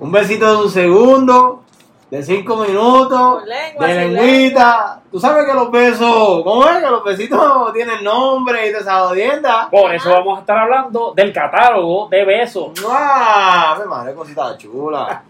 Un besito de un segundo, de cinco minutos, lengua, de lengüita. Tú sabes que los besos, ¿cómo es? Que los besitos tienen nombre y de esa jodienda. Por eso vamos a estar hablando del catálogo de besos. ¡Mua! ¡Me madre, cosita chula!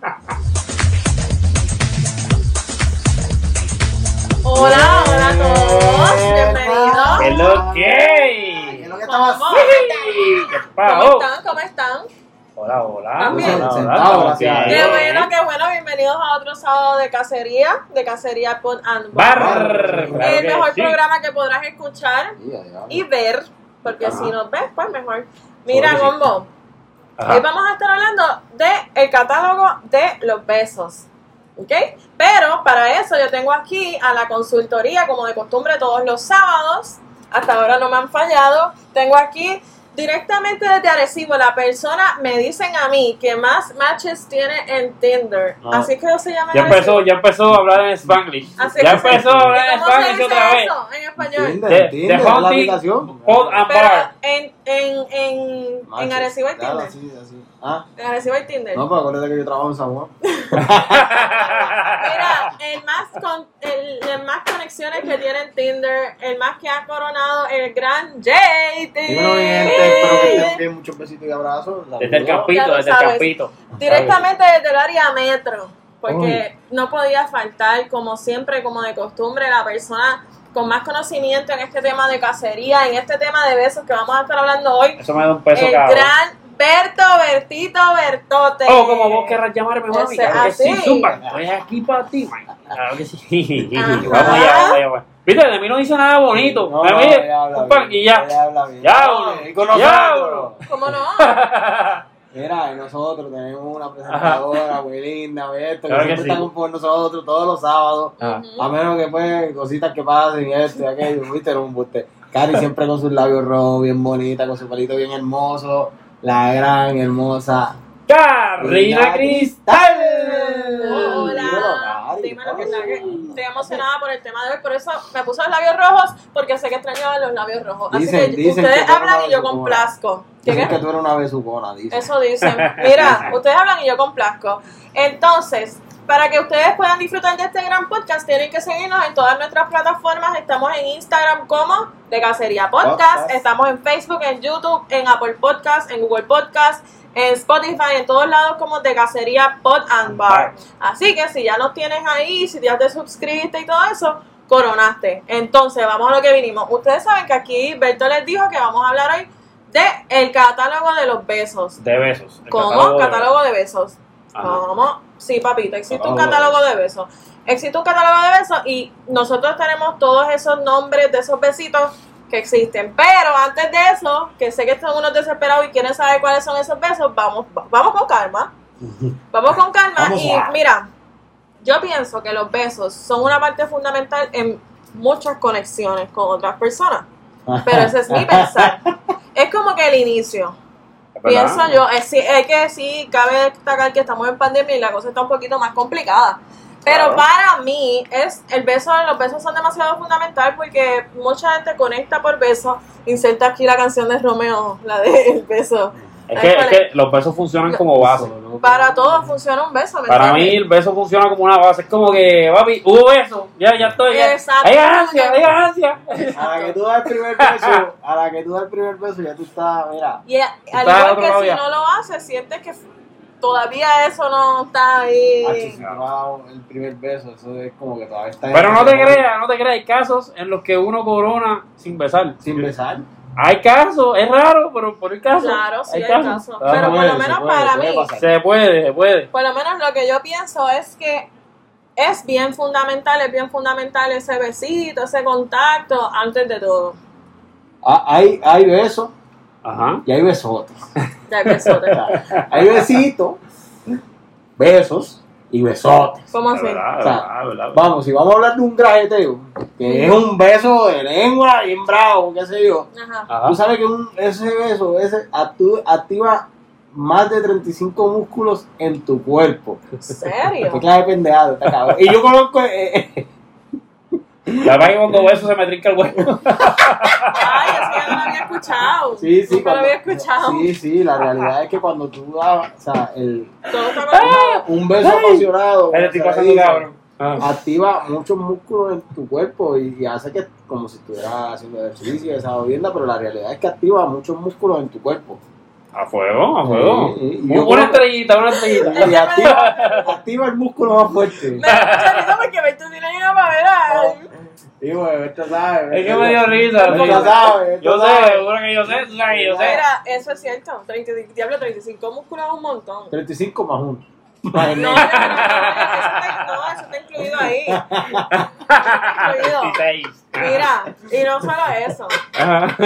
Hola, hola a todos. Bienvenidos. ¿Qué es lo ¿Qué que? es lo que estaba ¿Cómo? haciendo? ¿Qué ¿Cómo están? ¿Cómo están? Hola, hola. También. Hola, hola. Qué bueno, qué bueno. Bienvenidos a otro sábado de cacería, de cacería Pod and Bar. Claro el mejor sí. programa que podrás escuchar y ver, porque Ajá. si nos ves, pues mejor. Mira. Gombo, hoy vamos a estar hablando de el catálogo de los besos. ¿Ok? Pero para eso yo tengo aquí a la consultoría, como de costumbre, todos los sábados. Hasta ahora no me han fallado. Tengo aquí directamente desde Arecibo. La persona me dicen a mí que más matches tiene en Tinder. Ah. Así que se llama Ya Arecibo. empezó, ya empezó a hablar en Spanglish. Así Ya empezó a hablar ¿Y en ¿Cómo se Spanglish dice otra vez. eso en español? Tinder, Tinder, the es la Hunting aplicación. Pod and Pero Bar. En, en, en, en Arecibo hay claro, Tinder. así, así. Ah, En Arecibo hay Tinder. no, pero acuérdate que yo trabajo en San Juan. Mira, el más, con, el, el más conexiones que tiene en Tinder, el más que ha coronado el gran JT. Dímelo, espero que estén bien. Muchos besitos y abrazos. La Desde el campito, desde el campito. Directamente desde el área metro, porque no podía faltar, como siempre, como de costumbre, la persona con más conocimiento en este tema de cacería, en este tema de besos que vamos a estar hablando hoy, Eso me da un peso el cabrón. gran Berto, Bertito, Bertote. Oh, como vos querrás llamarme, mami. Ese- Claro que sí. Zumba. Estoy aquí para ti, man. Claro que sí. Ajá. vamos allá, vamos allá. vamos. Viste, de mí no dice nada bonito. No, A mí, ella habla un par- bien, y ya. ella habla bien. Ya, No, uno. y con Ya, nosotros. ¿Cómo no? Mira, y nosotros tenemos una presentadora muy linda, esto, que Claro que siempre sí. están con nosotros todos los sábados. Ah. A menos que pues cositas que pasen y esto y aquello, viste, era un buste. Cari siempre con sus labios rojos, bien bonita, con su pelito bien hermoso. La gran, hermosa. Carrina Cristal. Estoy emocionada por el tema de hoy, por eso me puse los labios rojos, porque sé que extrañaban los labios rojos. Así Dicen- que dicen ustedes que hablan y yo complazco. ¿Qué, Dicen que tú eres una besucona, dice. Eso dicen. Mira, ustedes hablan y yo complazco. Entonces, para que ustedes puedan disfrutar de este gran podcast, tienen que seguirnos en todas nuestras plataformas. Estamos en Instagram como De Cacería Podcast. Podcast. Estamos en Facebook, en YouTube, en Apple Podcast, en Google Podcast, en Spotify, en todos lados como De Cacería Pod and Bar. Así que si ya nos tienes ahí, si ya te suscribiste y todo eso, coronaste. Entonces, vamos a lo que vinimos. Ustedes saben que aquí Berto les dijo que vamos a hablar hoy de el catálogo de los besos. De besos. El ¿Cómo? de Catálogo de besos. Ajá. ¿Cómo? Sí, papito, existe un Catálogo catálogo de besos. Existe un catálogo de besos y nosotros tenemos todos esos nombres de esos besitos que existen. Pero antes de eso, que sé que están unos desesperados y quieren saber cuáles son esos besos, vamos, va- vamos con calma. Vamos con calma Vamos y a- mira, yo pienso que los besos son una parte fundamental en muchas conexiones con otras personas. Pero ese es mi pensar. Es como que el inicio. Pienso yo, es que sí, cabe destacar que estamos en pandemia y la cosa está un poquito más complicada. Pero Claro. para mí, es el beso, los besos son demasiado fundamental porque mucha gente conecta por besos. Inserta aquí la canción de Romeo, la de El beso. Es que, es que los besos funcionan como base. Para todos funciona un beso, ¿me Para mí el beso funciona como una base. Es como que, papi, hubo beso. Ya, ya estoy. Ya. Exacto. Hay ganancia, hay ganancia. A la que tú das el primer beso, a la que tú das el primer beso, ya tú estás, mira. Y a- al igual que si no lo haces, sientes que todavía eso no está ahí. Si das el primer beso, eso es como que todavía está. Pero no te creas, no te creas. Hay casos en los que uno corona sin besar. Sin besar. Hay casos, es raro, pero por el caso. Claro, sí hay casos. Ah, Pero por lo menos puede, para puede mí. Se puede, se puede. por lo menos lo que yo pienso es que es bien fundamental, es bien fundamental ese besito, ese contacto antes de todo. Ah, hay, hay besos Ajá. y hay besotes. Ya. Hay besitos, besos y besotes. ¿Cómo Es así? verdad, es O sea, verdad, es verdad. Vamos, si vamos a hablar de un grajeteo, que es un beso de lengua bien bravo, qué sé yo. Ajá. Tú sabes que un, ese beso ese activa más de 35 músculos en tu cuerpo. ¿En serio? Qué clase de pendejado, está cabrón. Y yo conozco. eh, eh, Verdad que cuando beso se me trinca el huevo. Ay, eso ya no lo había escuchado. Sí, sí. Nunca lo cuando- había escuchado. Sí, sí, la realidad es que cuando tú das, o sea, el, Todo conectado. un beso apasionado, Ahí le estoy como se dice, cabrón. Ah. activa muchos músculos en tu cuerpo y, y hace que como si estuvieras haciendo ejercicio, esa vivienda, pero la realidad es que activa muchos músculos en tu cuerpo. A fuego, a fuego. Sí, Una creo- estrellita, una estrellita. Y activa, activa el músculo más fuerte. Me mucha risa porque Beto tiene una pavera. Sí, güey, esto sabe. Es que me dio risa. Esto sí. sabe, Yo sé, seguro que yo sé, tú sabes que yo sé. Mira, eso es cierto. 30, diablo, 35 músculos es un montón. 35 más 1. No, no, no, no, eso está, no, eso está incluido ahí. Está incluido. 16. Mira, y no solo eso. Ajá.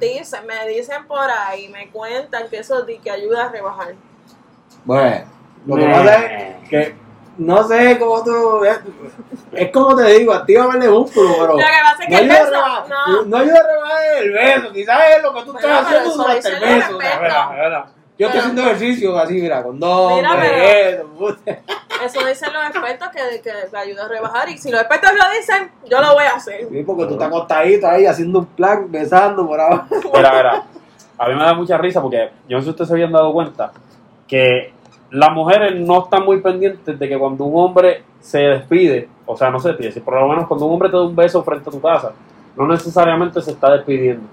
Dicen, me dicen por ahí, me cuentan que eso di que ayuda a rebajar. Bueno, lo que pasa es que no sé cómo tú. Es, es como te digo, activa el músculo, pero. Lo que pasa es que no el beso, rebajar- no. no ayuda a rebajar el beso, quizás es lo que tú Bueno, estás pero haciendo durante el beso. o sea, respeto. verdad, es verdad. Yo estoy Pero- haciendo ejercicio así, mira, con dos, Mira, pero-. Eso dicen los expertos que, que te ayuda a rebajar. Y si los expertos lo dicen, yo lo voy a hacer. Sí, porque tú estás acostadito ahí haciendo un plan, besando por abajo. Mira, mira. A mí me da mucha risa porque yo no sé si ustedes se habían dado cuenta que las mujeres no están muy pendientes de que cuando un hombre se despide, o sea, no se despide, si por lo menos cuando un hombre te da un beso frente a tu casa, no necesariamente se está despidiendo.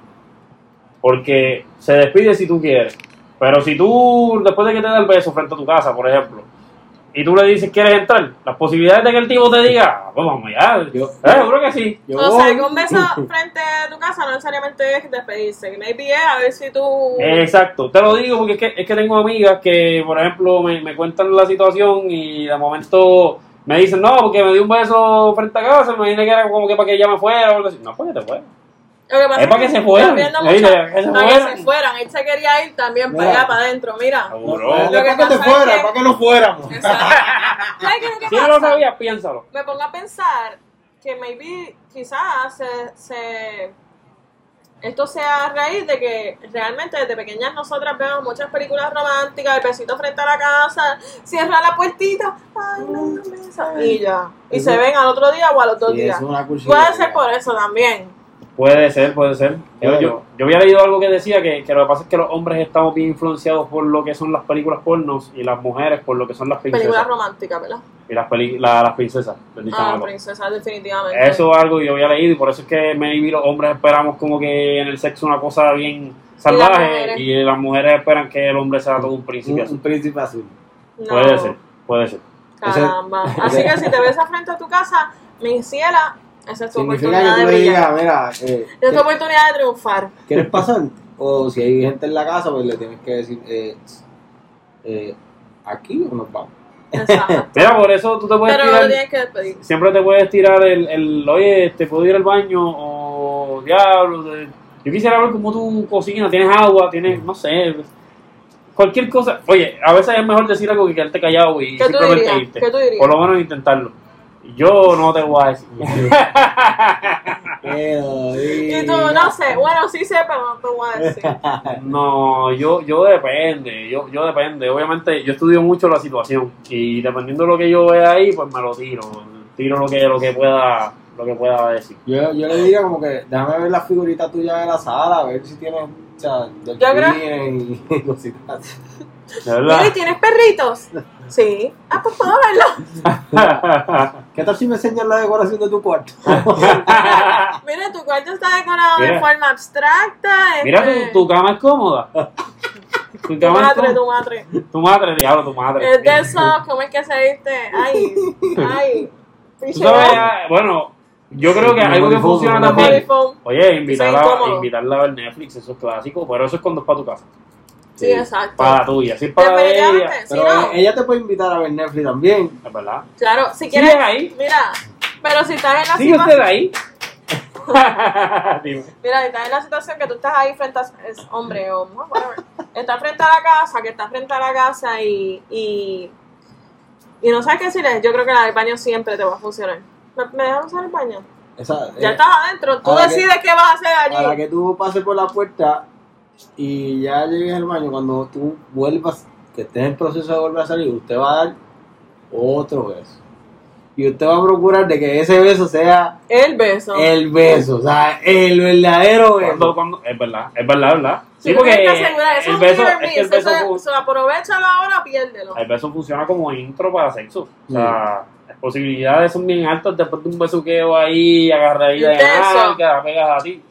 Porque se despide si tú quieres. Pero si tú, después de que te da el beso frente a tu casa, por ejemplo, y tú le dices quieres entrar, las posibilidades de que el tipo te diga, "Ah, pues vamos ya, Yo- eh, seguro que sí. Yo o sea, que un beso frente a tu casa no necesariamente es despedirse. Que maybe es a ver si tú. Exacto, te lo digo porque es que, es que tengo amigas que, por ejemplo, me, me cuentan la situación y de momento me dicen, no, porque me dio un beso frente a casa, me imaginé que era como que para que ella me fuera o algo así. No, porque te fuera. Lo que pasa Es para que se fueran. que se para fueran. que se fueran. Él se quería ir también para allá, para adentro. Mira. Lo que para que te pasa es fuera, que- para que no fuéramos. Exacto. ¿Sabes qué es lo que Si no lo sabías, piénsalo. Me pongo a pensar que maybe quizás se, se- esto sea a raíz de que realmente desde pequeñas nosotras vemos muchas películas románticas, el besito frente a la casa, cierra la puertita, ay, no, y ya. Y se ven al otro día o a los dos días. Puede ser por eso también. Puede ser, puede ser. Yo, yo, yo había leído algo que decía que, que lo que pasa es que los hombres estamos bien influenciados por lo que son las películas pornos y las mujeres por lo que son las Películas princesas. románticas, ¿verdad? Y las, peli- la- las princesas. Ah, princesas, definitivamente. Eso es algo que yo había leído y por eso es que maybe los hombres esperamos como que en el sexo una cosa bien salvaje mujeres. y las mujeres esperan que el hombre sea todo un príncipe Un, azul. un príncipe azul. No, Puede ser, puede ser. Caramba. Así que si te ves frente a tu casa, mi ciela, esa es tu Significa oportunidad que de brillar. mira, eh, Esa es tu ¿qué- oportunidad de triunfar. ¿quieres pasar? O si hay gente en la casa, pues le tienes que decir, eh, eh, ¿aquí o nos vamos? Exacto. Mira, por eso tú te puedes Pero no tirar, tienes que despedir. siempre te puedes tirar el, el oye, te puedo ir al baño o diablo. de- yo quisiera ver cómo tú cocinas, tienes agua, tienes, no sé, cualquier cosa. Oye, a veces es mejor decir algo que quedarte callado y ¿Qué tú simplemente dirías? irte. ¿Qué tú dirías? Por lo menos intentarlo. Yo no te voy a decir. Pero, Y tú, no sé, bueno, sí sé, pero no te voy a decir. No, yo, yo depende, yo, yo depende. Obviamente, yo estudio mucho la situación y dependiendo de lo que yo vea ahí, pues me lo tiro. Tiro lo que, lo que pueda, lo que pueda decir. Yo, yo le diría como que déjame ver las figuritas tuyas de la sala, a ver si tienes, o sea, Yo creo- delfines y cositas. ¿De verdad? Mira, ¿y ¿tienes perritos? Sí. Ah, pues puedo verlo. ¿Qué tal si me enseñas la decoración de tu cuarto? Mira, tu cuarto está decorado de forma abstracta. Mira, este, tu, tu cama es cómoda. Tu Tu es madre, tu madre. Tu madre, diablo, tu madre. Es de esos, ¿cómo es que se viste? Ay, ay. Sabes, ah, bueno, yo creo que algo que funciona también. Oye, invitarla, Eso invitarla a ver Netflix, eso es clásico, pero eso es cuando es para tu casa. Sí, exacto. Para la tuya, si es para ella, sí, Pero no. eh, ella te puede invitar a ver Netflix también. es verdad. Claro, si Sigue quieres. ahí. Mira, pero si estás en la ¿Sigue usted situación. ahí? Dime. Mira, si estás en la situación que tú estás ahí frente a. Es hombre o mujer, whatever. Estás frente a la casa, que estás frente a la casa y. y y no sabes qué decirle, yo creo que la del baño siempre te va a funcionar. ¿Me, me dejas usar el baño? Esa, Ya eh, estás adentro, tú ahora que- decides qué vas a hacer Para allí. que tú pases por la puerta y ya llegues al baño, cuando tú vuelvas, que estés en proceso de volver a salir, usted va a dar otro beso. y usted va a procurar de que ese beso sea El beso. el beso, o sea, el verdadero Cuando, beso. cuando, es verdad, es verdad, es verdad. Sí, Sí, porque eso el es beso, es que el eso beso, aprovechalo ahora, piérdelo. el beso funciona como intro para sexo. O sea, las posibilidades son bien altas después de un besuqueo ahí, agarradita de la pegas a ti.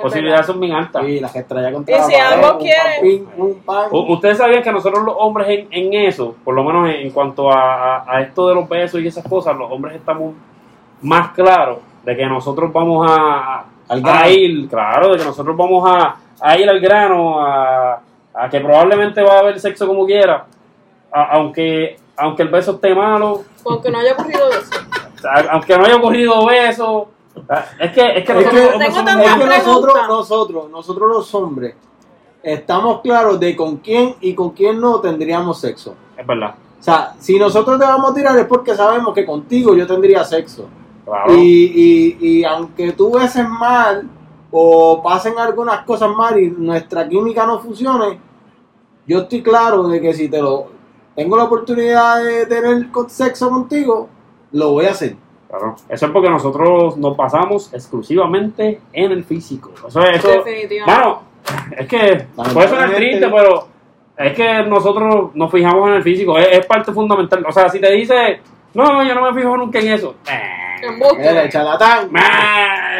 Es Posibilidades son bien altas. Y las que contra Y la si pared, ambos un quieren- pan, un Ustedes sabían que nosotros los hombres en, en eso, por lo menos en, en cuanto a, a- a esto de los besos y esas cosas, los hombres estamos más claros de que nosotros vamos a, a ir, claro, de que nosotros vamos a, a ir al grano, a, a que probablemente va a haber sexo como quiera, a- aunque, aunque el beso esté malo, Aunque no haya ocurrido aunque no haya ocurrido beso, es que, es que Es nosotros que- tantas Es que nosotros, nosotros, nosotros los hombres, estamos claros de con quién y con quién no tendríamos sexo. es verdad, O sea, si nosotros te vamos a tirar es porque sabemos que contigo yo tendría sexo. claro. Y, y, y aunque tú beses mal o pasen algunas cosas mal y nuestra química no funcione, yo estoy claro de que si te lo tengo la oportunidad de tener sexo contigo, lo voy a hacer. Claro. Eso es porque nosotros nos basamos exclusivamente en el físico. Eso es, eso, Definitivamente. Mano, es que puede sonar triste, pero es que nosotros nos fijamos en el físico. Es, es parte fundamental. O sea, si te dice, no, yo no me fijo nunca en eso. Embuste. El charlatán. Eh,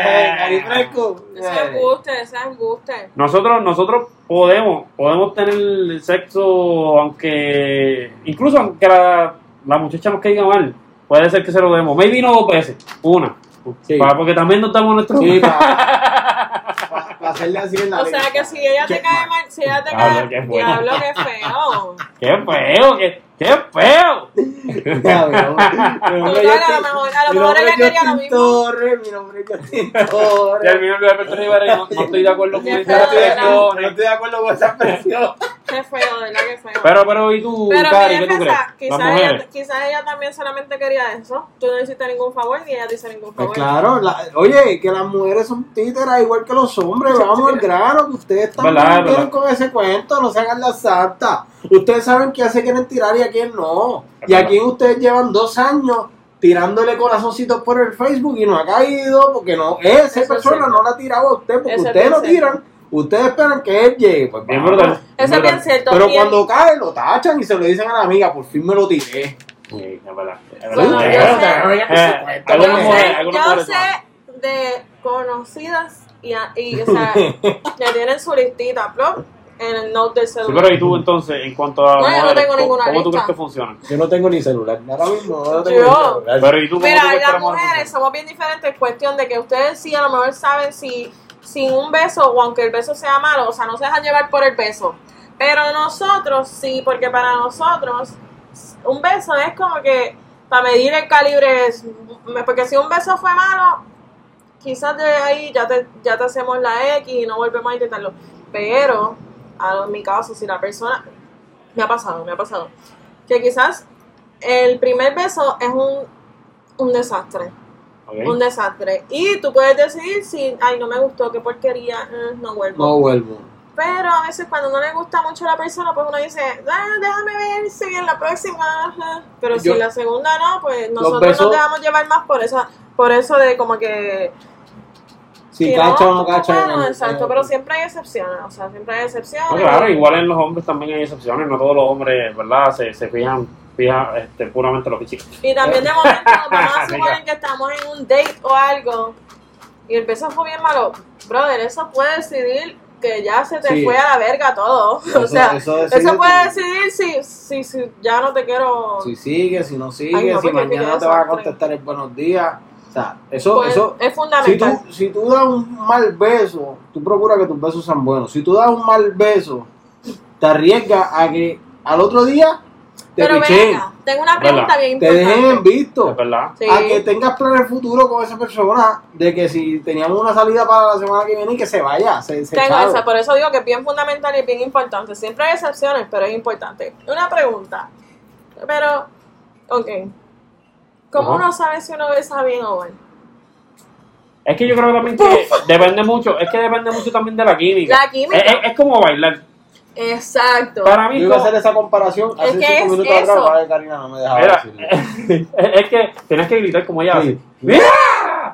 Eh, carifresco. Ese es embuste, ese es embuste. Nosotros, nosotros podemos, podemos tener sexo, aunque incluso aunque la, la muchacha nos caiga mal, puede ser que se lo demos. Maybe no dos veces, una. Sí. Pa- porque también nos damos nuestro. Sí, para hacerle así en la O sea que si ella te cae mal, si ella te Diablo, cae qué bueno. diablo, qué feo. ¡Qué feo! ¡Qué, qué feo! Ya, es Total, a lo mejor- a lo mi mejor nombre ella es quería lo mismo. Torres, mi nombre es Justin Y al Torres. mío Luis Alberto Rivera, no, no estoy de acuerdo con feo, Yo ¿verdad? no expresión. estoy de acuerdo con esa expresión. Qué feo, de verdad que feo. Pero, pero, ¿y tú, Pero Cari, qué tú crees? quizás ella, quizás ella también solamente quería eso. Tú no hiciste ningún favor ni ella te hizo ningún Pues favor. claro, la- oye, que las mujeres son títeras igual que los hombres, vamos al grano, que ustedes también verdad. con ese cuento, no se hagan las santas. Ustedes saben quién se quieren tirar y a quién no. Es Y a verdad. quién ustedes llevan dos años tirándole corazoncitos por el Facebook y no ha caído, porque no, esa Eso persona no la ha tirado a usted, porque ustedes cierto. tiran, ustedes esperan que él llegue. Pues Bien brutal. Eso es bien cierto. Pero cuando cae, lo tachan y se lo dicen a la amiga, por fin me lo tiré. Sí, es verdad. Es Bueno, verdad. yo sé- eh, de conocidas y, a- y o sea, que tienen su listita, ¿no? En el note del Sí, celular. pero ¿y tú entonces, en cuanto a No, yo no tengo ¿cómo- ninguna ¿cómo tú lista. crees que funciona? Yo no tengo ni celular, ahora mismo no tengo Yo- ni celular. Pero ¿y tú cómo tú Mira, las la mujer mujeres somos bien diferentes. Cuestión de que ustedes sí a lo mejor saben si sin un beso o aunque el beso sea malo, o sea, no se dejan llevar por el beso. Pero nosotros sí, porque para nosotros un beso es como que para medir el calibre, es- porque si un beso fue malo, quizás de ahí ya te, ya te hacemos la X y no volvemos a intentarlo. Pero, a- mi caso, si la persona, me ha pasado, me ha pasado, que quizás el primer beso es un, un desastre, Un desastre. Y tú puedes decidir si, ay, no me gustó, qué porquería, mm, no vuelvo. No vuelvo. Pero a veces cuando no le gusta mucho a la persona, pues uno dice, ah, déjame ver si en la próxima. ajá". Pero si Yo- en la segunda no, pues nosotros besos- nos dejamos llevar más por eso, por eso de como que... Si que cacha o no cacha. bueno, exacto, en- pero siempre hay excepciones, o sea, siempre hay excepciones. No, claro, igual en los hombres también hay excepciones, no todos los hombres, ¿verdad? Se, se fijan, fijan este, puramente en lo físico. Y también de momento, vamos a suponer que estamos en un date o algo y el beso fue bien malo. Brother, eso puede decidir que ya se te Sí. fue a la verga todo. o sea, eso, decide puede decidir si, si, si ya no te quiero. Si sigue, si no sigue, Ay, no, si mañana te va a contestar el buenos días. O sea, eso, Pues, eso, es si fundamental. tú, si tú das un mal beso, tú procuras que tus besos sean buenos. Si tú das un mal beso, te arriesgas a que al otro día te Pero venga, tengo una pregunta ¿Verdad? bien te dejen en importante. visto. Es verdad. Sí. A que tengas planes futuro con esa persona, de que si teníamos una salida para la semana que viene y que se vaya, se, se Tengo esa, por eso digo que es bien fundamental y es bien importante. Siempre hay excepciones, pero es importante. Una pregunta. Pero, ok. ¿Cómo Ajá. uno sabe si uno besa bien o mal? Es que yo creo también que depende mucho, es que depende mucho también de la química. La química. Es, es- es como bailar. Exacto. Para mí Yo iba a como- hacer esa comparación Es hace que cinco es minutos atrás, eso. para que Karina no me dejaba Mira, decirlo. es que tienes que gritar como ella Sí. hace. ¡Mira!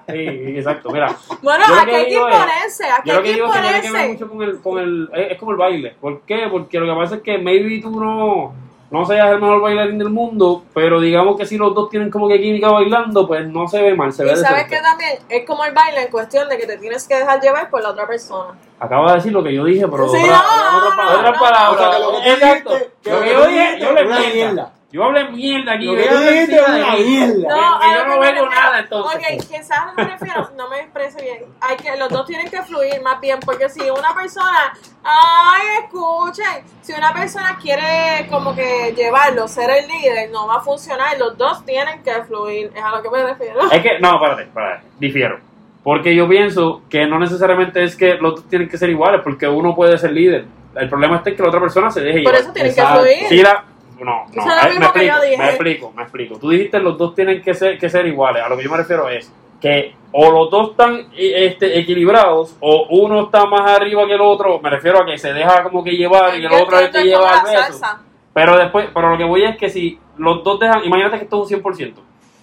Sí, exacto, mira. Bueno, aquí hay que imponerse, aquí Yo lo hay que digo es que tiene que ver imponerse. mucho con el, con el, es es como el baile. ¿Por qué? Porque lo que pasa es que maybe tú no, no seas el mejor bailarín del mundo, pero digamos que si los dos tienen como que química bailando, pues no se ve mal, se ve Y sabes que también es como el baile en cuestión de que te tienes que dejar llevar por la otra persona. Acabo de decir lo que yo dije, pero Sí, otra- no, otra, no, otra no, palabra. Exacto. lo que yo dije, yo mierda. Yo hablé mierda aquí. Yo dijiste una mí. mierda. No, yo no veo nada entonces. Ok, que me refiero, no me expreso bien. Hay que, los dos tienen que fluir más bien, porque si una persona, ay, escuchen, si una persona quiere como que llevarlo, ser el líder, no va a funcionar. Los dos tienen que fluir, es a lo que me refiero. Es que, no, espérate, espérate, difiero. Porque yo pienso que no necesariamente es que los dos tienen que ser iguales, porque uno puede ser líder. El problema está en que la otra persona se deje Por llevar. eso tienen Exacto. que fluir. Si la- no, no, lo ay, me yo explico, dije. me explico, me explico. Tú dijiste los dos tienen que ser, que ser iguales. A lo que yo me refiero es que o los dos están eh, este, equilibrados o uno está más arriba que el otro. Me refiero a que se deja como que llevar y el otro es que lleva el beso. Pero después, pero lo que voy es que si los dos dejan, imagínate que esto es un 100%.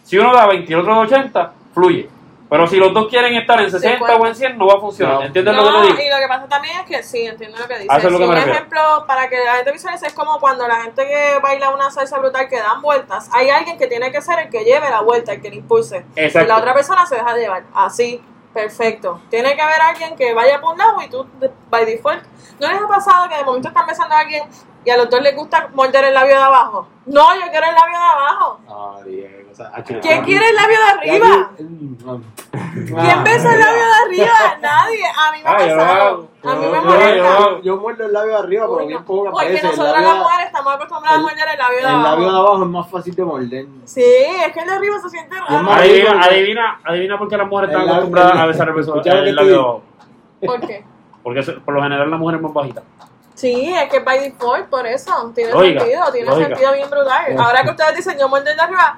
Si uno da 20 y el otro da 80, fluye. Pero si los dos quieren estar en 60 cuenta. o en 100, no va a funcionar. No. ¿Entiendes No, lo que te digo? y lo que pasa también es que sí, entiendo lo que dices. A eso es lo que Sí, me un refiero. ejemplo para que la gente visualice es como cuando la gente que baila una salsa brutal que dan vueltas, hay alguien que tiene que ser el que lleve la vuelta, el que la impulse. Exacto. Y la otra persona se deja llevar. Así, perfecto. Tiene que haber alguien que vaya por un lado y tú, by default. ¿No les ha pasado que de momento están besando a alguien y a los dos les gusta morder el labio de abajo? No, yo quiero el labio de abajo. Ah, Diego, o sea, aquí- ¿Quién quiere el labio de arriba? ¿Quién ah, besa el labio de arriba? Nadie. A mí me ha Ah, pasado. A mí me molesta. yo- Yo muerdo el labio de arriba, pero bien no. pocas Porque veces. El nosotras labio, las mujeres estamos acostumbradas a el- morder el labio de el abajo. labio de abajo es más fácil de morder. Sí, es que el de arriba se siente raro. más- Adivina, adivina, adivina por qué las mujeres El están acostumbradas el- a besar el beso el labio digo. abajo. ¿Por qué? Porque por lo general la mujer es más bajita. Sí, es que by default, por eso. Tiene Lógica, sentido, tiene lógica. sentido bien brutal. Ahora que ustedes dicen yo el de arriba,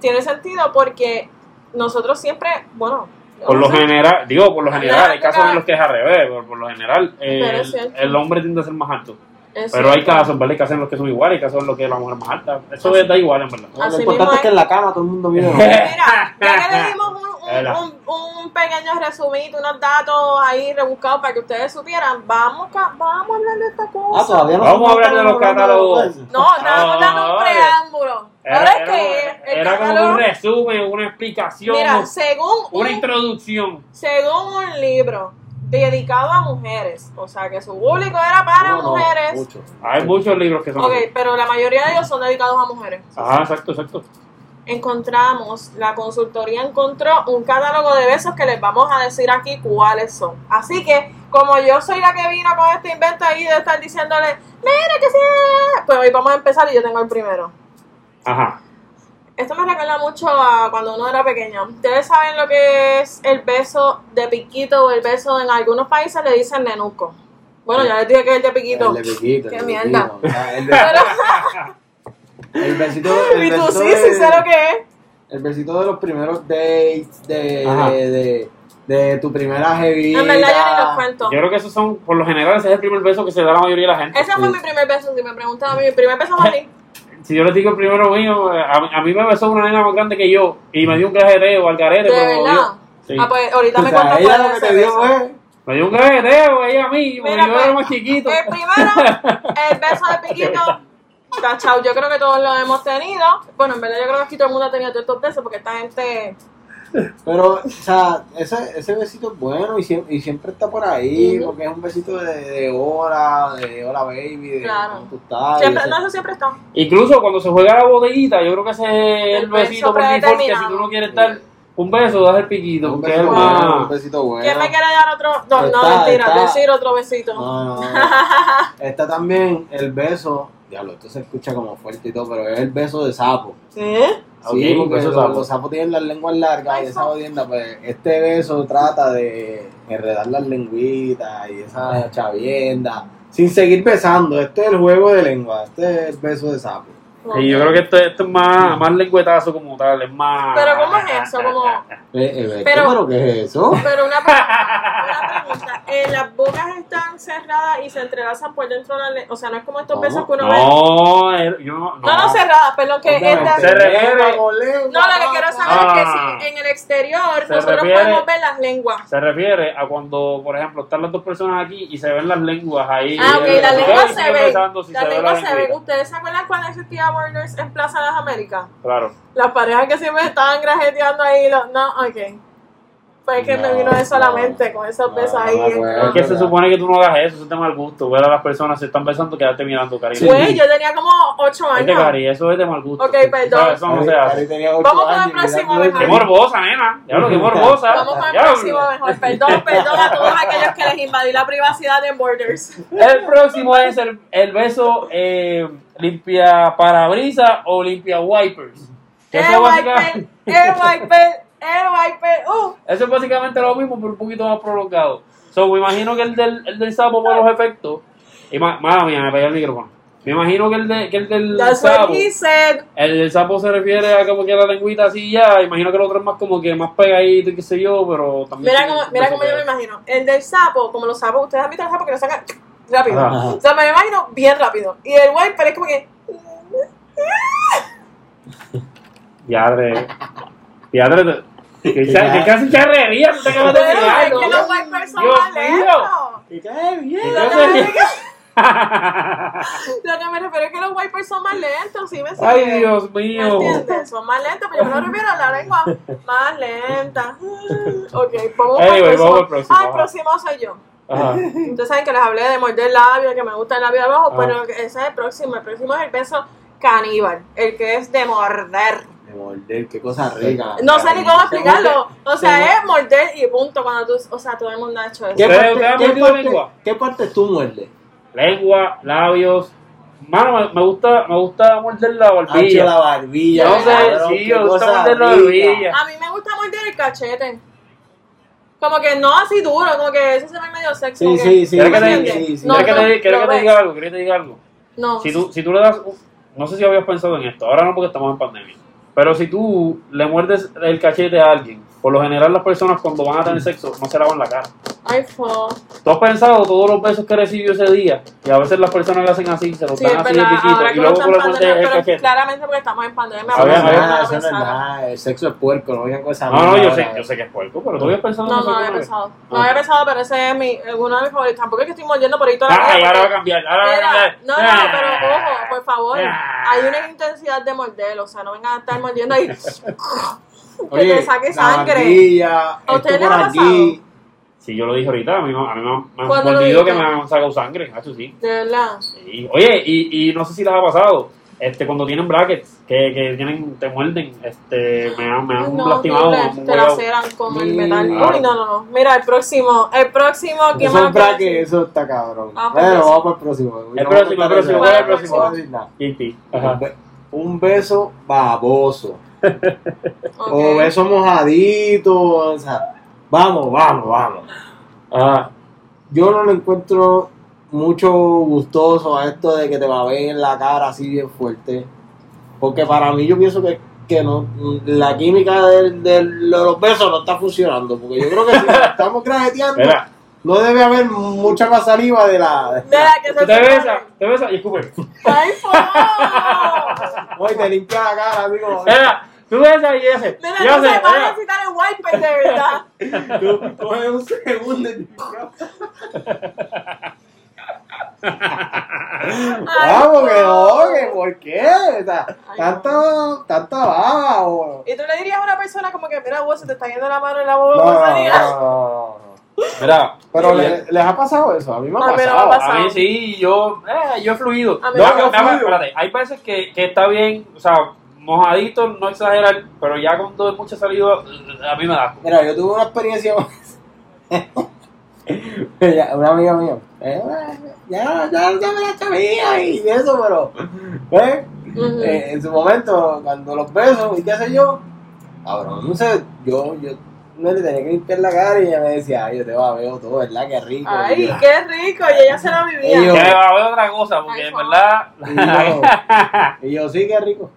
tiene sentido porque nosotros siempre, bueno. Por lo sé, general, digo por lo general, hay casos en los que es al revés, pero por lo general eh, el, el hombre tiende a ser más alto. es Pero hay cierto. casos, ¿verdad? Hay casos en los que son iguales, hay casos en los que la mujer es más alta. Eso Así- da igual, en verdad. Lo Así importante mismo es que en la cama todo el mundo mide. Mira, ya que le dimos un, un- un- un pequeño resumito, unos datos ahí rebuscados para que ustedes supieran, vamos, vamos a hablar de esta cosa. Ah, todavía no Vamos a hablar de los catálogos. No, estamos dando un Ay. preámbulo. Era, Ahora es era- que el era como catálogo- un resumen, una explicación, Mira, según una un, introducción. según un libro dedicado a mujeres, o sea que su público era para No, no, mujeres. mucho. Hay muchos libros que son Ok, así. pero la mayoría de ellos son dedicados a mujeres. Ajá, exacto, exacto. Encontramos, la consultoría encontró un catálogo de besos que les vamos a decir aquí cuáles son. Así que, como yo soy la que vino con este invento ahí de estar diciéndole, mira que sí, pues hoy vamos a empezar y yo tengo el primero. Ajá. Esto me recuerda mucho a cuando uno era pequeño. Ustedes saben lo que es el beso de piquito o el beso en algunos países le dicen nenuco. Bueno, ya les dije que es el de piquito. El de piquito. Qué el de mierda. piquito. El, Pero, be- el besito. El y tú besito sí, de- sí sé lo que es. El besito de los primeros dates, de, Ajá. de, de, de tu primera jevita. En verdad yo ni los cuento. Yo creo que esos son, por lo general, ese es el primer beso que se da a la mayoría de la gente. Ese fue mi primer beso, si me preguntan a mí, mi primer beso fue a ti. Si yo les digo el primero mío, a, a mí me besó una nena más grande que yo y me dio un gajeteo al garete. ¿De pero verdad? sí. Ah, pues ahorita O me contó ella cuál lo es que ese te dio beso. fue. Me dio un gajeteo ella a mí, porque yo pues, era más chiquito. El primero, el beso de piquito. Cachao, yo creo que todos lo hemos tenido. Bueno, en verdad yo creo que aquí todo el mundo ha tenido todos estos besos porque esta gente... Pero, o sea, ese, ese besito es bueno y siempre, y siempre está por ahí, porque es un besito de, de hola, de hola baby, de Claro. cómo tú estás. Siempre, ese- no, eso siempre está. Incluso cuando se juega la botellita, yo creo que ese es el besito por default que si tú no quieres dar un beso, das el piquito, un besito bueno, un besito bueno. ¿Quién me quiere dar otro? No, no, mentira, está. decir otro besito. No, no, no. Está también el beso, diablo, esto se escucha como fuerte y todo, pero es el beso de sapo. ¿Eh? Sí, Ok, porque beso los, sapo. los sapos tienen las lenguas largas y esa jodienda, pues este beso trata de enredar las lengüitas y Ah. esa chavienda, sin seguir besando. Este es el juego de lengua, este es el beso de sapo. Y yo creo que esto, esto es más, más lengüetazo como tal, es más... Pero ¿cómo es eso? Como... Eh, eh, Pero- pero, ¿qué es eso? Pero una, pre- una pregunta, eh, las bocas están cerradas y se entrelazan por dentro de la lengua. O sea, no es como estos ¿Cómo? besos que uno ve. No, eh, yo no... No, no cerradas, perdón, que esta- Se refiere- No, lo que quiero saber Ah. es que si en el exterior Se nosotros refiere- podemos ver las lenguas. Se refiere a cuando, por ejemplo, están las dos personas aquí y se ven las lenguas ahí. Ah, ok, las lenguas se ven. Las ve lenguas se ven. ¿Ustedes se acuerdan cuando existía Borders en Plaza de las Américas? Claro. Las parejas que siempre estaban grajeteando ahí. Los... No, ok. Fue que me No, vino eso a la mente con esos No, besos no ahí. me. Es que se supone que tú no hagas eso, eso te mal gusto. Ver a las personas se están besando, quedarte mirando, cariño. Sí. Güey, yo tenía como 8 Vete, años. Cari, eso es de mal gusto. Ok, perdón. ¿Sabes? Eso no se Cari hace. Vamos con el próximo, mejor. Qué morbosa, nena. Diablo, qué morbosa. Vamos con el próximo mejor. Perdón, perdón a todos aquellos que les invadí la privacidad en Borders. El próximo es el, el beso eh, limpia parabrisas o limpia wipers. Que El eso, wiper, el wiper. Uh, eso es básicamente lo mismo, pero un poquito más prolongado. So, me imagino que el del, el del sapo, por los efectos. Y ma- mala mía, me pegué el micrófono. Me imagino que el, de, que el del that's sapo. what he said. El del sapo se refiere a como que la lengüita así ya. Imagino que el otro es más como que más pegadito y qué sé yo, pero también. Mira cómo, mira cómo yo me imagino. El del sapo, como los sapos, ustedes han visto los sapos que lo sacan rápido. Ajá. O sea, me imagino bien rápido. Y el wiper es como que. Diadre. Diadre. Que, que casi charrería, tú te acabas de Pero es que ¿no? los wipers son Dios más mío. lentos. Que cae bien. ¿Qué Lo que, me refiero, lo que me refiero es que los wipers son más lentos, ¿sí me Ay, siguen? Dios ¿Me mío. entiendes? Son más lentos, pero yo me refiero a la lengua más lenta. Ok, vamos Anyway, al vamos al próximo, Ah, el próximo soy yo. Ajá. Ustedes saben que les hablé de morder labio, que me gusta el labio abajo, pero ese es el próximo. El próximo es el beso caníbal, el que es de morder. De morder, qué cosa rica. No sé ni cómo explicarlo. O sea, es morder y punto. Cuando tú, o sea, todo el mundo ha hecho eso. ¿Qué ¿Ustedes- parte, qué parte- lengua? ¿Qué parte tú muerdes? Lengua, labios. Mano, me, me gusta, me gusta morder la barbilla. la barbilla. No sé, cabrón, sí, me gusta morder la barbilla. A mí me gusta morder el cachete. Como que no así duro, como que eso se ve medio sexy. Sí, sí, sí. ¿Quieres que ¿me te, entiendes? sí, sí. No, ¿quieres que no, te, quieres lo que te ves. diga algo? ¿Quieres que te diga algo? No. Si tú, si tú le das, no sé si habías pensado en esto, ahora no porque estamos en pandemia, pero si tú le muerdes el cachete a alguien, por lo general las personas cuando van a tener sexo no se lavan la cara. Ay, fo. Tú has pensado todos los besos que recibió ese día y a veces las personas le hacen así, se los Sí, dan así de verdad. piquito y luego claramente porque estamos en pandemia. No a es ver. nada, eso no es nada. El sexo es puerco, no vengan con esa No, no, yo sé, yo sé que es puerco, pero tú habías pensado No, no había pensado. No Ah. había pensado, pero ese es mi, eh, uno de mis favoritos. Tampoco es que estoy mordiendo por ahí toda la vida, ahora va a cambiar, ahora va a cambiar. no, no, Ah. pero ojo, por favor. Ah. Hay una intensidad de morder, o sea, no vengan a estar mordiendo ahí. que te saque la sangre. barbilla, ¿A esto por les ha aquí. Sí, yo lo dije ahorita, a mí, me- a mí me, han- me han ¿Cuándo lo mordido que me han sacado sangre, eso sí. De verdad. Sí. Oye, y, y no sé si les ha pasado, este, cuando tienen brackets, que, que tienen, te muerden, este, me han, me han no, lastimado. te hueado. laceran como el metal. Claro. Uy, no, no, no. Mira, el próximo. El próximo, ¿quién Eso me lo es quiere bracket, decir? eso está cabrón. Ah, pues bueno, sí. vamos para el próximo. El próximo, el próximo, eso. ¿cuál es el próximo? Un beso baboso. O beso mojadito. O sea, vamos, vamos, vamos. Ajá. Yo no le encuentro mucho gustoso a esto de que te va a ver en la cara así bien fuerte. Porque para mí yo pienso que, que no, la química de los besos no está funcionando. Porque yo creo que si estamos grajeteando, Mira, no debe haber mucha más saliva de la. De la que se te besas, te besas y escupe. ¡Ay, fo! Oye, te limpia la cara, como. Mira, tú y hace. Mira, y hace, entonces van a mira. necesitar el wiper de verdad. Tú coges un segundo y Vamos, que no. no, que ¿por qué? O sea, Ay, tanto, tanta baba o. Y tú le dirías a una persona como que, mira, vos se te está yendo la mano en la boca. No, ¿cómo no, no, no, no. Mira, Pero le- les ha pasado eso, a mí me ha A no me ha pasado. pasado. A mí sí, yo, eh, yo he fluido. A mí No, no me pero, ha fluido. espérate, hay veces que, que está bien, o sea, mojadito, no exagerar, pero ya cuando hay mucha salida, a mí me da. asco. Mira, yo tuve una experiencia. Una amiga mía. eh, ya, ya, ya me la sabía y eso, pero. ¿ves? Ujú. Eh, en su momento, cuando los besos y qué sé yo, cabrón, no sé, yo, yo me le tenía que limpiar la cara y ella me decía, ay, yo te babeo todo, ¿verdad? Qué rico. Y Ay, yo- qué rico. Y ella se la Y vivía. yo- Que va a haber otra cosa, porque Ay, en verdad. Y yo, y yo, sí, qué rico.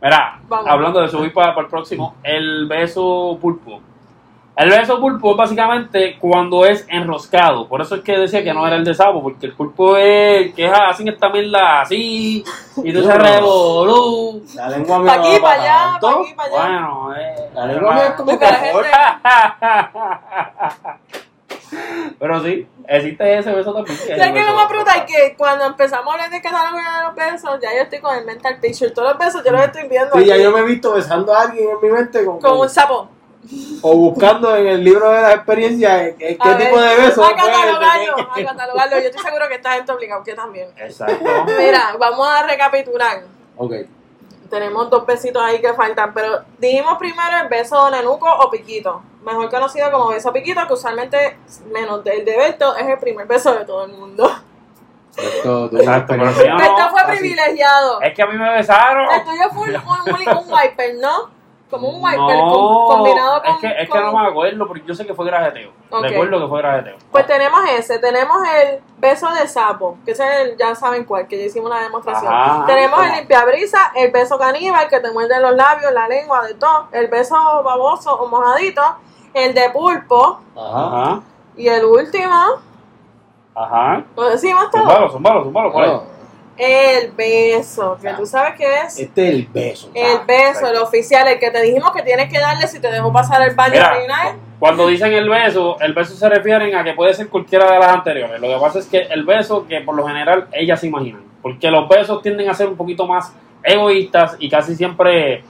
Mira, Vamos. hablando de subir para, para el próximo, el beso pulpo. El beso pulpo es básicamente cuando es enroscado. Por eso es que decía que no era el de sapo, porque el pulpo es que es así esta mierda así, y tú se revolú. La lengua mía Pa' no aquí, para pa' allá, para aquí, para allá. Bueno, eh. La lengua mía es como Porque la gente- cajón. Pero sí, existe ese beso también. que ¿Sabes qué beso brutal? enroscado. Que cuando empezamos a hablar de catálogo de los besos, ya yo estoy con el mental picture. Todos los besos yo los estoy viendo Sí, ya yo me he visto besando a alguien en mi mente con, con un sapo. o buscando en el libro de las experiencias eh, qué, A qué ver, tipo de beso. A fue ese, catalogarlo, a catalogarlo. Yo estoy seguro que esta gente obligado que también. Exacto. Mira, vamos a recapitular. Ok. Tenemos dos besitos ahí que faltan, pero dijimos primero el beso nenuco o piquito, mejor conocido como beso piquito, que usualmente, menos del de Berto, es el primer beso de todo el mundo. Esto, tú, Exacto, pero Berto fue así. privilegiado. Es que a mí me besaron. El tuyo fue un, un, un wiper, ¿no? Como un wiper No, con- combinado con... es que, es que con- no me acuerdo, porque yo sé que fue grajeteo. Ok. Recuerdo que fue grajeteo. Pues tenemos ese, tenemos el beso de sapo, que ese es el, ya saben cuál, que ya hicimos una demostración. Ajá. tenemos el limpiabrisa, el beso caníbal, que te muerde los labios, la lengua, de todo. El beso baboso o mojadito, el de pulpo, Ajá. Ajá, y el último, ajá. lo decimos todo, Zumbalo, zumbalo, zumbalo, ahí. Bueno, el beso, que tú sabes que es este es el beso. el beso, el oficial, el que te dijimos que tienes que darle si te dejó pasar el baño cuando dicen el beso, el beso se refieren a que puede ser cualquiera de las anteriores. Lo que pasa es que el beso que por lo general ellas se imaginan. Porque los besos tienden a ser un poquito más egoístas y casi siempre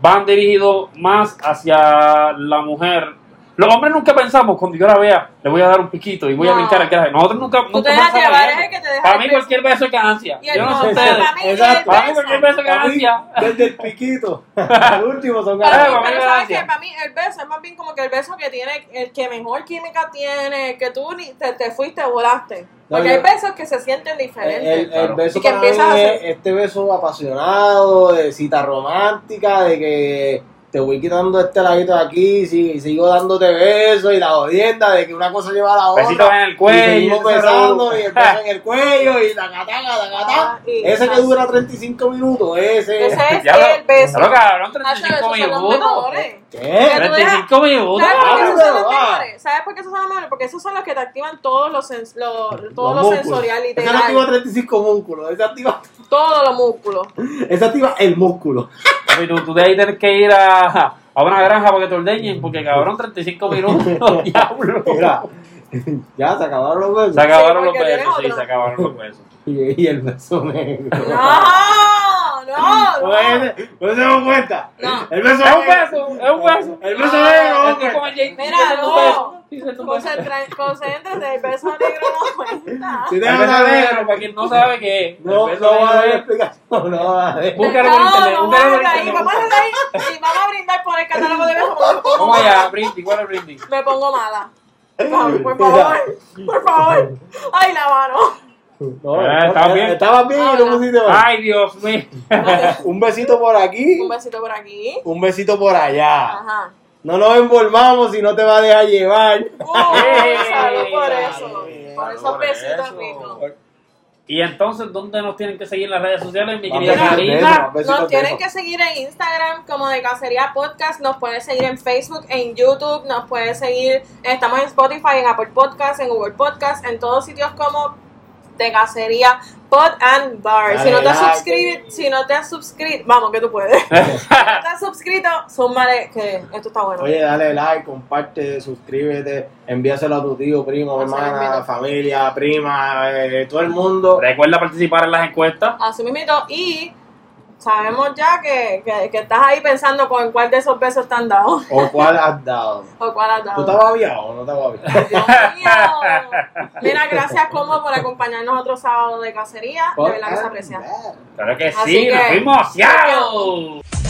van dirigidos más hacia la mujer. Los hombres nunca pensamos, cuando yo la vea, le voy a dar un piquito y voy a brincar el garaje. Nosotros nunca, Tú nunca te dejas pensamos llevar, en es eso. el que te deja Para mí cualquier beso es ganancia. Y el Yo no sé ustedes. para mí Exacto. el Para mí beso. cualquier beso es ganancia. Desde el piquito al último son ganas. para mí pero sabes que para mí el beso es más bien como que el beso que tiene, el que mejor química tiene, que tú ni te, te fuiste, volaste. Porque hay besos que se sienten diferentes. el- beso Y que para mí a es hacer- este beso apasionado, de cita romántica, de que te voy quitando este ladito de aquí, si- sigo dándote besos y la jodienda de que una cosa lleva a la otra. Besitos en el y cuello. seguimos ese besando y el beso en el cuello y la cataca, la cataca. Ah, y- Ese que dura 35 minutos, ese. Ese es Ya lo- el beso. ya lo cabrón, Nacho, 35 esos son los minutos. ¿Qué? tú dejas- 35 minutos. ¿Sabes por qué Ah, esos son los ah. mejores? ¿Sabes por qué esos son los mejores? Porque esos son los que te activan todos los, sens- lo- todo Los lo músculos. sensorial, Ese no activa literal. 35 músculos, ese activa, Todos los músculos. ese activa el músculo. Papi, tú, tú de ahí tienes que ir a, a una granja para que te ordeñen, porque cabrón, 35 minutos, diablo. Mira, ya se acabaron los besos. Se acabaron Sí, los besos, sí, se acabaron los besos. Y, y el beso negro. No, no, no. Oye, ¿No se dan cuenta? No. El beso Es un negro. beso, es un beso. El beso No, negro, Es hombre. el Mira, no. Concéntrate, el beso negro no cuenta. Si te El beso negro, para quien no sabe qué es. No, el no beso va a es- explicación, no va a dar. Búscalo por internet, No, búscalo por vamos ahí, internet. vamos a hacer ahí y vamos a brindar por el catálogo de besos porque me pongo Vamos allá. Brindy, ¿cuál es Brindy? Me pongo mala. Por favor, por favor. Ay, la mano. No, Eh, ¿estaba bien? Estabas bien y no pusiste mal. Ay, Dios mío. Un besito por aquí, Un besito por aquí. un besito por allá. Ajá. No nos envolvamos si no te va a dejar llevar. Uh, salud por eso. Por esos por besitos eso. ricos. Y entonces, ¿dónde nos tienen que seguir en las redes sociales, mi querida Karina? Nos tienen que seguir en Instagram como de Cacería Podcast, nos pueden seguir en Facebook, en YouTube, nos pueden seguir, estamos en Spotify, en Apple Podcast, en Google Podcast, en todos sitios como de Cacería Pod and Bar. Dale si no te has suscrito, si no te has suscrito, vamos que tú puedes. si no te has suscrito, súmale que esto está bueno. Oye, dale like, comparte, suscríbete, envíaselo a tu tío, primo, Así hermana, familia, prima, eh, todo el mundo. Recuerda participar en las encuestas. Así mismito, y sabemos ya que, que, que estás ahí pensando con cuál de esos besos te han dado. ¿O cuál has dado? O cuál has ¿Tú dado. estabas aviado o no estabas aviado? Dios mío. Mira, gracias como por acompañarnos otro sábado de cacería. De verdad que se aprecia. Claro que Así sí, nos que- fuimos. ¡Ciao!